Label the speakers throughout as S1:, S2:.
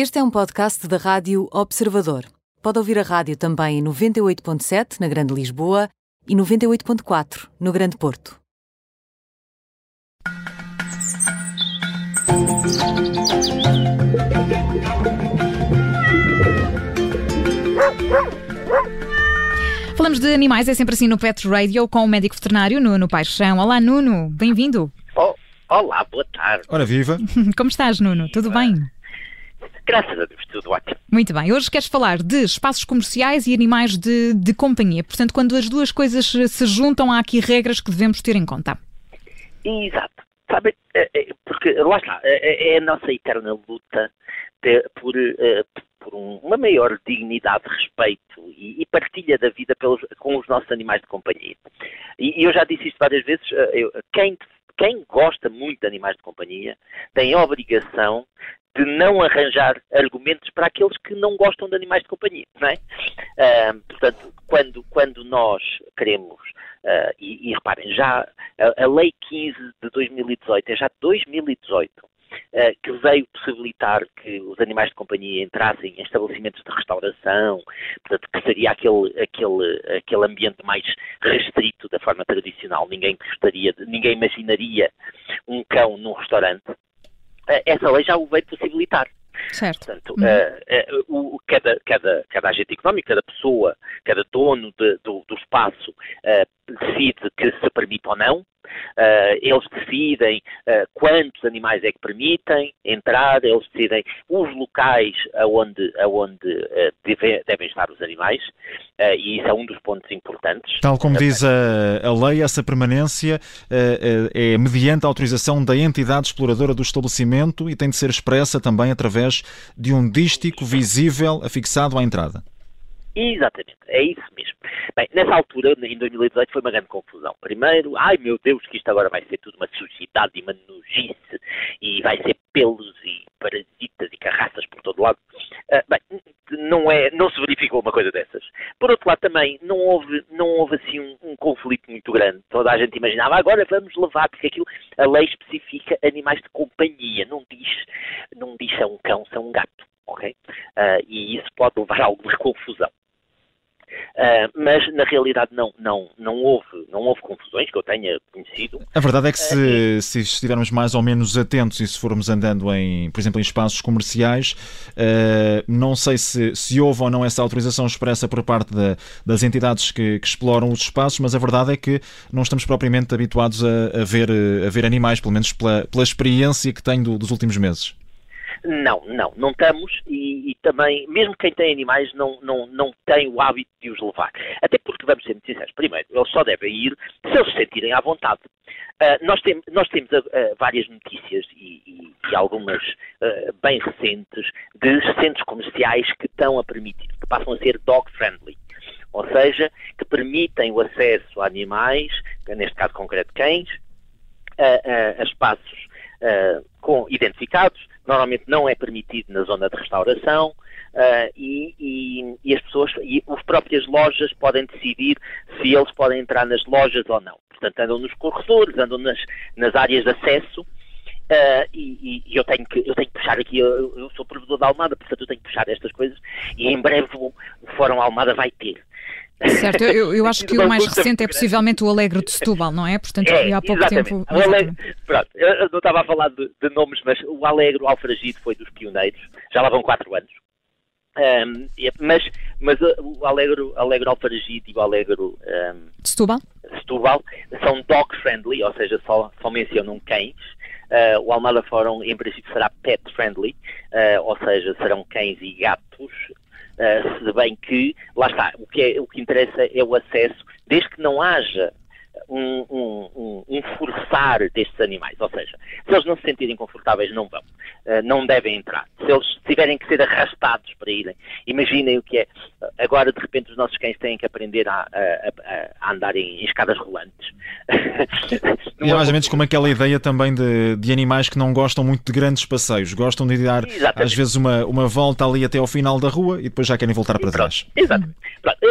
S1: Este é um podcast da Rádio Observador. Pode ouvir a rádio também em 98.7 na Grande Lisboa e 98.4 no Grande Porto.
S2: Falamos de animais, é sempre assim no Pet Radio com o médico veterinário Nuno Paixão. Olá, Nuno, bem-vindo.
S3: Oh, olá, boa tarde.
S4: Ora viva.
S2: Como estás, Nuno? Tudo bem?
S3: Graças a Deus, tudo ótimo.
S2: Muito bem. Hoje queres falar de espaços comerciais e animais de, de companhia. Portanto, quando as duas coisas se juntam, há aqui regras que devemos ter em conta.
S3: Exato. Sabe, é, é, porque lá está, é, é a nossa eterna luta de, por, eh, por um, uma maior dignidade, respeito e, e partilha da vida pelos, com os nossos animais de companhia. E, e eu já disse isto várias vezes, eh, eu, quem, quem gosta muito de animais de companhia tem a obrigação de não arranjar argumentos para aqueles que não gostam de animais de companhia, não é? Uh, portanto, quando, quando nós queremos, uh, e, e, reparem, já a, a, Lei 15 de 2018, é já de 2018, uh, que veio possibilitar que os animais de companhia entrassem em estabelecimentos de restauração, portanto, que seria aquele, aquele, aquele ambiente mais restrito da forma tradicional, ninguém gostaria, de, ninguém imaginaria um cão num restaurante, essa lei já o veio possibilitar.
S2: Certo.
S3: Portanto, uhum. uh, uh, o, cada, cada, cada agente económico, cada pessoa, cada dono de, do, do, espaço uh, decide que se permite ou não. eles decidem quantos animais é que permitem entrar, eles decidem os locais aonde, aonde deve, devem estar os animais, e isso é um dos pontos importantes.
S4: Tal como diz a, a lei, essa permanência é mediante a autorização da entidade exploradora do estabelecimento e tem de ser expressa também através de um dístico visível afixado à entrada.
S3: Exatamente, é isso mesmo. Bem, nessa altura, em 2018, foi uma grande confusão. Primeiro, ai meu Deus, que isto agora vai ser tudo uma sujidade e uma nojice, e vai ser pelos e parasitas e carraças por todo lado. Uh, bem, não, é, não se verificou uma coisa dessas. Por outro lado, também, não houve, não houve assim um, um conflito muito grande. Toda a gente imaginava, agora vamos levar, porque aquilo, a lei especifica animais de companhia, não diz, não diz é um cão, é um gato. ok? Uh, e isso pode levar a alguma confusão. Uh, mas na realidade não, não, não, houve, não houve confusões que eu tenha conhecido.
S4: A verdade é que se, uh, se estivermos mais ou menos atentos e se formos andando em, por exemplo, em espaços comerciais, uh, não sei se, se houve ou não essa autorização expressa por parte da, das entidades que, que, exploram os espaços, mas a verdade é que não estamos propriamente habituados a, a ver, a ver animais, pelo menos pela, pela experiência que tenho do, dos últimos meses.
S3: Não, não, não estamos e, e, também, mesmo quem tem animais, não, não, não tem o hábito de os levar. Até porque, vamos ser sinceros, primeiro, eles só devem ir se eles se sentirem à vontade. Uh, nós, tem, nós, temos uh, várias notícias e, e, e algumas uh, bem recentes de centros comerciais que estão a permitir, que passam a ser dog-friendly. Ou seja, que permitem o acesso a animais, neste caso concreto cães, a, a, a espaços com, identificados, normalmente não é permitido na zona de restauração uh, e, e, e, as pessoas e as próprias lojas podem decidir se eles podem entrar nas lojas ou não. Portanto, andam nos corredores, andam nas, nas áreas de acesso Uh, e, e, eu, tenho que, eu tenho que puxar aqui, eu, eu, sou provedor da Almada, portanto eu tenho que puxar estas coisas e em breve o, o Fórum Almada vai ter.
S2: Certo, eu, eu acho que o mais recente é possivelmente o Alegre de Setúbal, não é? Portanto,
S3: é,
S2: há pouco
S3: exatamente.
S2: tempo.
S3: O Alegre, pronto, eu não estava a falar de, de nomes, mas o Alegre, o Alfragido foi dos pioneiros, já lá vão quatro anos. Um, mas mas o Alegro, Alegro Alfragido e o Alegro um,
S2: Setúbal?
S3: Setúbal são dog friendly, ou seja, só, só mencionam cães. Uh, o Almada Fórum, em princípio, será pet friendly, uh, ou seja, serão cães e gatos Uh, se bem que, lá está, o que, é, o que interessa é o acesso, desde que não haja um, um, um, forçar destes animais. Ou seja, se eles não se sentirem confortáveis, não vão. Uh, não devem entrar. Se eles tiverem que ser arrastados para irem, imaginem o que é. Agora, de repente, os nossos cães têm que aprender a, a, a andar em, escadas rolantes.
S4: e é mais ou menos como aquela ideia também de, de, animais que não gostam muito de grandes passeios. Gostam de dar, Exatamente. às vezes, uma, uma volta ali até ao final da rua e depois já querem voltar para trás.
S3: Exato.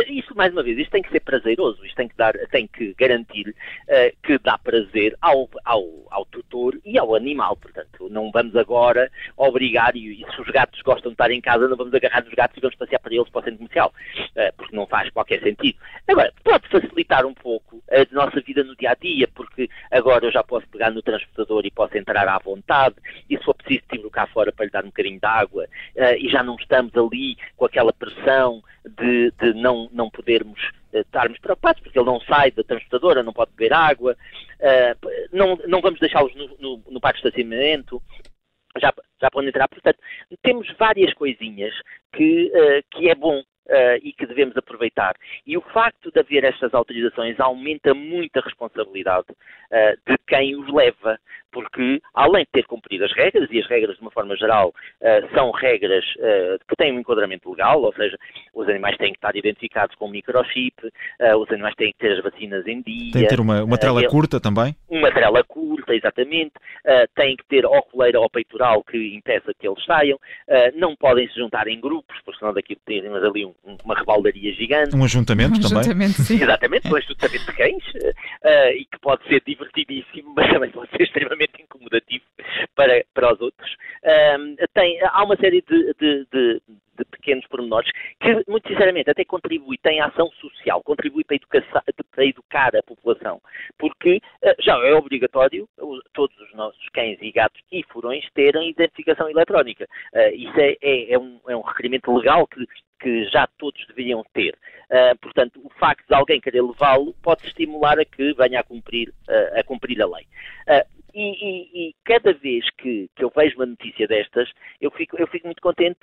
S3: Isso, mais uma vez, isto tem que ser prazeroso. Isto tem que, dar, tem que garantir garantir uh, que dá prazer ao, ao, ao tutor e ao animal. Portanto, não vamos agora obrigar, e, e, se os gatos gostam de estar em casa, não vamos agarrar os gatos e vamos passear para eles para o centro comercial, uh, porque não faz qualquer sentido. Agora, pode facilitar um pouco a nossa vida no dia a dia, porque agora eu já posso pegar no transportador e posso entrar à vontade, e se for preciso, tiro cá fora para lhe dar um bocadinho de água, uh, e já não estamos ali com aquela pressão de, de não, não podermos uh, estarmos preocupados, porque ele não sai da transportadora, não pode beber água, não, não vamos deixá-los no, no, no parque de estacionamento, já, já podem entrar. Portanto, temos várias coisinhas que, uh, que é bom Uh, e que devemos aproveitar. E o facto de haver estas autorizações aumenta muito a responsabilidade uh, de quem os leva, porque além de ter cumprido as regras, e as regras de uma forma geral uh, são regras que têm um enquadramento legal, ou seja, os animais têm que estar identificados com microchip, os animais têm que ter as vacinas em dia.
S4: Tem que ter uma, uma trela curta também?
S3: Uma trela curta, exatamente. têm que ter ou coleira ou peitoral que impeça que eles saiam. não podem se juntar em grupos, porque senão daqui temos ali um, uma rebaldaria gigante.
S4: Um ajuntamento
S2: um
S4: também.
S2: Ajuntamento, sim.
S3: Exatamente, um ajuntamento de cães, uh, e que pode ser divertidíssimo, mas também pode ser extremamente incomodativo para, para os outros. Uh, tem, há uma série de, de, de de pequenos pormenores, que, muito sinceramente, até contribui, tem ação social, contribui para, educação, para educar a população, porque uh, já é obrigatório todos os nossos cães e gatos e furões terem identificação eletrónica. Uh, isso é, é, é, um, é um requerimento legal que, que já todos deveriam ter. Uh, portanto, o facto de alguém querer levá-lo pode estimular a que venha a cumprir, uh, a, cumprir a lei. Uh, e, e, e, cada vez que, que, eu vejo uma notícia destas, eu fico, eu fico muito contente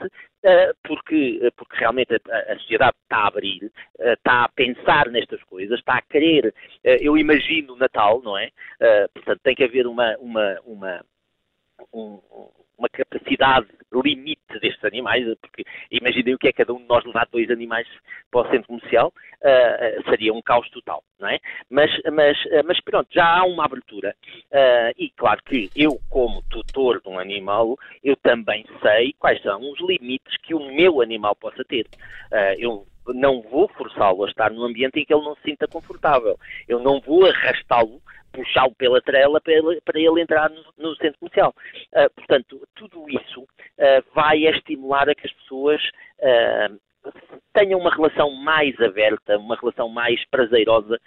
S3: porque, porque realmente a, a, sociedade está a abrir, está a pensar nestas coisas, está a querer. eu imagino o Natal, não é? portanto, tem que haver uma, uma, uma um, uma capacidade limite destes animais, porque imaginem o que é cada um de nós levar dois animais para o centro comercial, uh, seria um caos total, não é? Mas, mas, uh, mas pronto, já há uma abertura uh, e claro que eu, como tutor de um animal, eu também sei quais são os limites que o meu animal possa ter. eu não vou forçá-lo a estar num ambiente em que ele não se sinta confortável. Eu não vou arrastá-lo puxá-lo pela trela para ele, para ele entrar no, no, centro comercial. Uh, portanto, tudo isso uh, vai estimular a que as pessoas uh, tenham uma relação mais aberta, uma relação mais prazerosa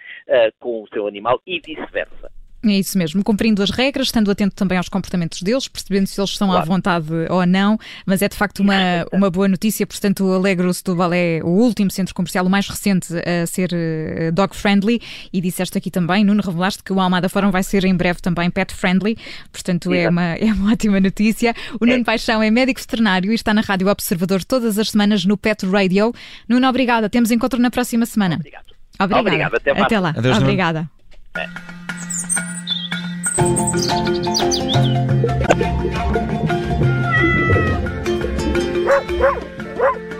S3: com o seu animal e vice-versa.
S2: É isso mesmo, cumprindo as regras, estando atento também aos comportamentos deles, percebendo se eles estão claro. à vontade ou não, mas é de facto uma, uma boa notícia, portanto o Alegro Setúbal é o último centro comercial, o mais recente a ser eh, dog-friendly e disseste aqui também, Nuno, revelaste que o Almada Fórum vai ser em breve também pet-friendly, portanto é uma, é uma ótima notícia. O Nuno é. Paixão é médico veterinário e está na Rádio Observador todas as semanas no Pet Radio. Nuno, obrigada, temos encontro na próxima semana.
S3: Obrigado.
S2: Obrigada.
S3: Obrigado. Até,
S2: Até lá.
S4: Adeus,
S2: Obrigada.
S3: É.
S5: Woo!